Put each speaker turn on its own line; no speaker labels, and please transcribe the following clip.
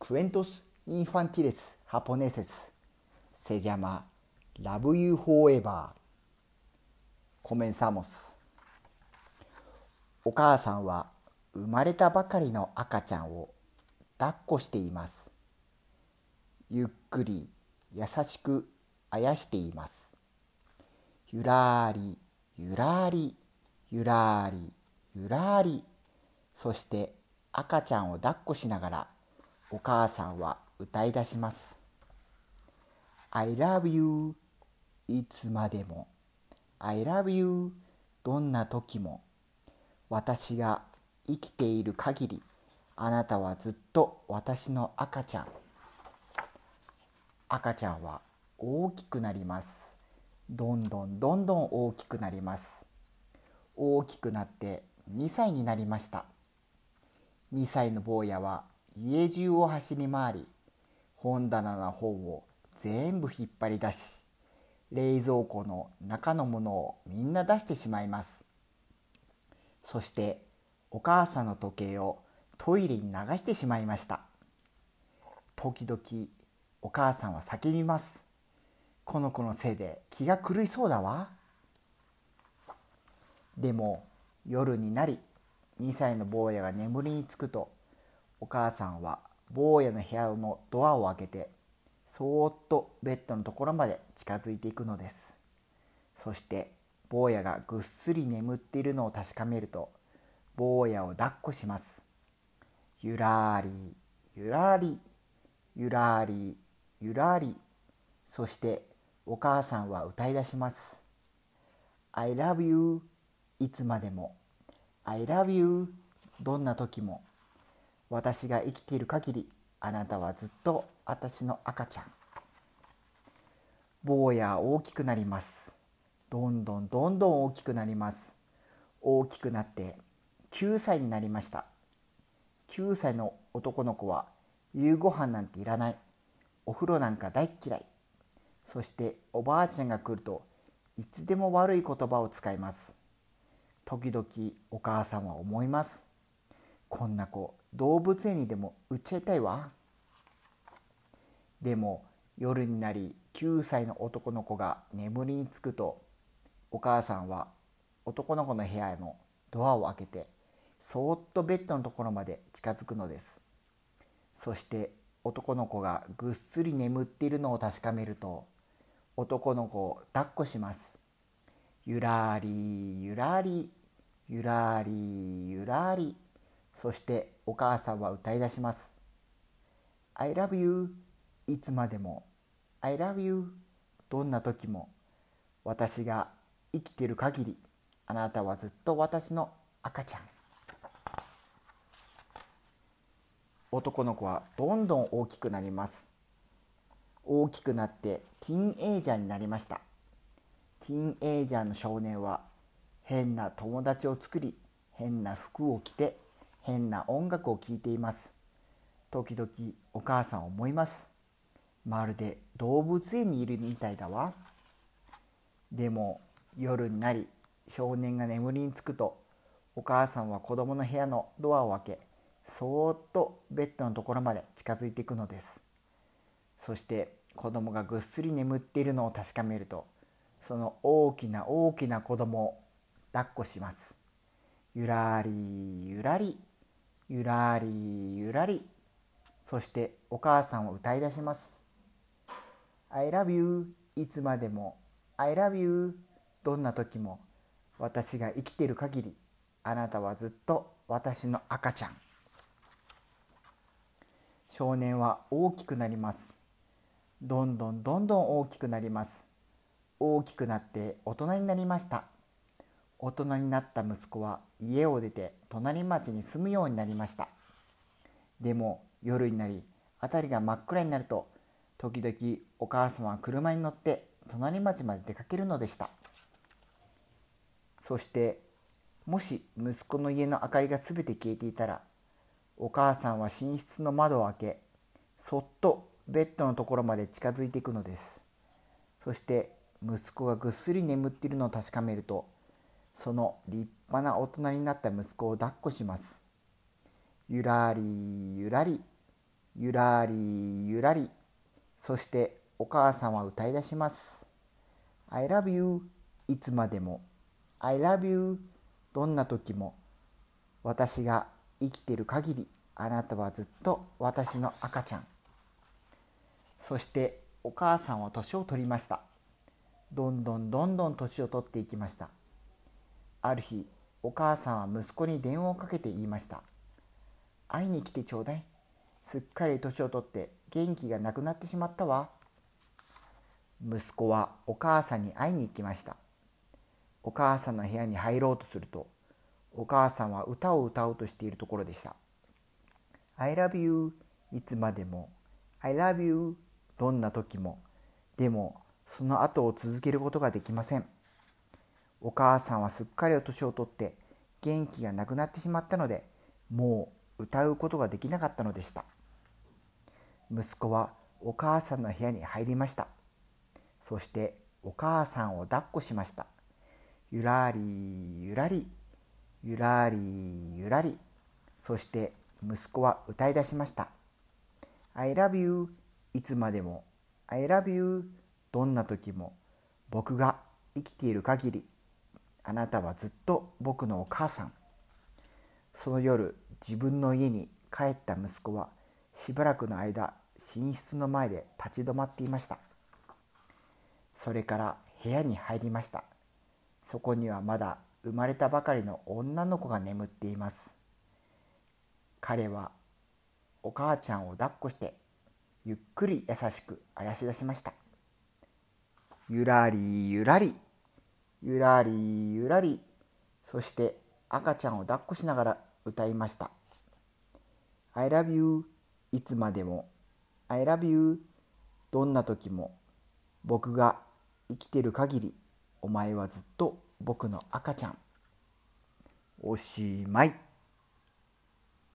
Cuentos infantiles japoneses se llama Love You Forever. Comenzamos. お母さんは生まれたばかりの赤ちゃんを抱っこしています。ゆっくり優しくあやしています。ゆらりゆらりゆらりゆらりそして赤ちゃんを抱っこしながらお母さんは歌い出します。I love you いつまでも。I love you どんな時も。私が生きている限りあなたはずっと私の赤ちゃん。赤ちゃんは大きくなります。どんどんどんどん大きくなります。大きくなって2歳になりました。2歳の坊やは家中を走り回り本棚の本を全部引っ張り出し冷蔵庫の中のものをみんな出してしまいます。そしてお母さんの時計をトイレに流してしまいました。時々お母さんは叫びます。この子のせいで気が狂いそうだわ。でも夜になり2歳の坊やが眠りにつくとお母さんは坊やの部屋のドアを開けてそーっとベッドのところまで近づいていくのです。そして坊やがぐっすり眠っているのを確かめると坊やを抱っこします。ゆらりゆらりゆらりゆらり。そしてお母さんは歌い出します。I love you いつまでも。I love you どんな時も。私が生きている限りあなたはずっと私の赤ちゃん。坊や大きくなります。どんどんどんどん大きくなります。大きくなって9歳になりました。9歳の男の子は夕ご飯なんていらない。お風呂なんか大っ嫌い。そしておばあちゃんが来るといつでも悪い言葉を使います。時々お母さんは思います。こんな子動物園にでも売っちゃいたいわ。でも夜になり9歳の男の子が眠りにつくとお母さんは男の子の部屋のドアを開けてそーっとベッドのところまで近づくのです。そして男の子がぐっすり眠っているのを確かめると男の子を抱っこします。ゆらりゆらりゆらりゆらり。そしてお母さんは歌い出します。I love you いつまでも。I love you どんな時も。私が生きている限り。あなたはずっと私の赤ちゃん。男の子はどんどん大きくなります。大きくなってティーンエイジャーになりました。ティーンエイジャーの少年は変な友達を作り変な服を着て変な音楽を聴いています。時々お母さん思います。まるで動物園にいるみたいだわ。でも夜になり少年が眠りにつくとお母さんは子供の部屋のドアを開けそーっとベッドのところまで近づいていくのです。そして子供がぐっすり眠っているのを確かめるとその大きな大きな子供を抱っこします。ゆらりゆらりゆらりゆらり。そしてお母さんを歌い出します。I love you いつまでも。I love you どんな時も。私が生きている限り。あなたはずっと私の赤ちゃん。少年は大きくなります。どんどんどんどん大きくなります。大きくなって大人になりました。大人になった息子は家を出て隣町に住むようになりました。でも夜になり辺りが真っ暗になると時々お母様は車に乗って隣町まで出かけるのでした。そしてもし息子の家の明かりが全て消えていたらお母さんは寝室の窓を開けそっとベッドのところまで近づいていくのです。そして息子がぐっすり眠っているのを確かめるとその立派な大人になった息子を抱っこします。ゆらりゆらりゆらりゆらり。そしてお母さんは歌い出します。I love you いつまでも。I love you どんな時も。私が生きている限りあなたはずっと私の赤ちゃん。そしてお母さんは年を取りました。どんどんどんどん年を取っていきました。ある日お母さんは息子に電話をかけて言いました会いに来てちょうだい。すっかり年を取って元気がなくなってしまったわ。息子はお母さんに会いに行きました。お母さんの部屋に入ろうとするとお母さんは歌を歌おうとしているところでした I love you いつまでも。I love you どんな時も。でもその後を続けることができません。お母さんはすっかりお年をとって元気がなくなってしまったのでもう歌うことができなかったのでした。息子はお母さんの部屋に入りました。そしてお母さんを抱っこしました。ゆらりゆらりゆらりゆらり。そして息子は歌い出しました。I love you いつまでも。I love you どんな時も。僕が生きている限り。あなたはずっと僕のお母さん。その夜自分の家に帰った息子はしばらくの間寝室の前で立ち止まっていました。それから部屋に入りました。そこにはまだ生まれたばかりの女の子が眠っています。彼はお母ちゃんを抱っこしてゆっくり優しくあやし出しました。ゆらりゆらり。ゆらりゆらり。そして赤ちゃんを抱っこしながら歌いました。I love you いつまでも。I love you どんな時も。僕が生きてる限りお前はずっと僕の赤ちゃん。おしまい。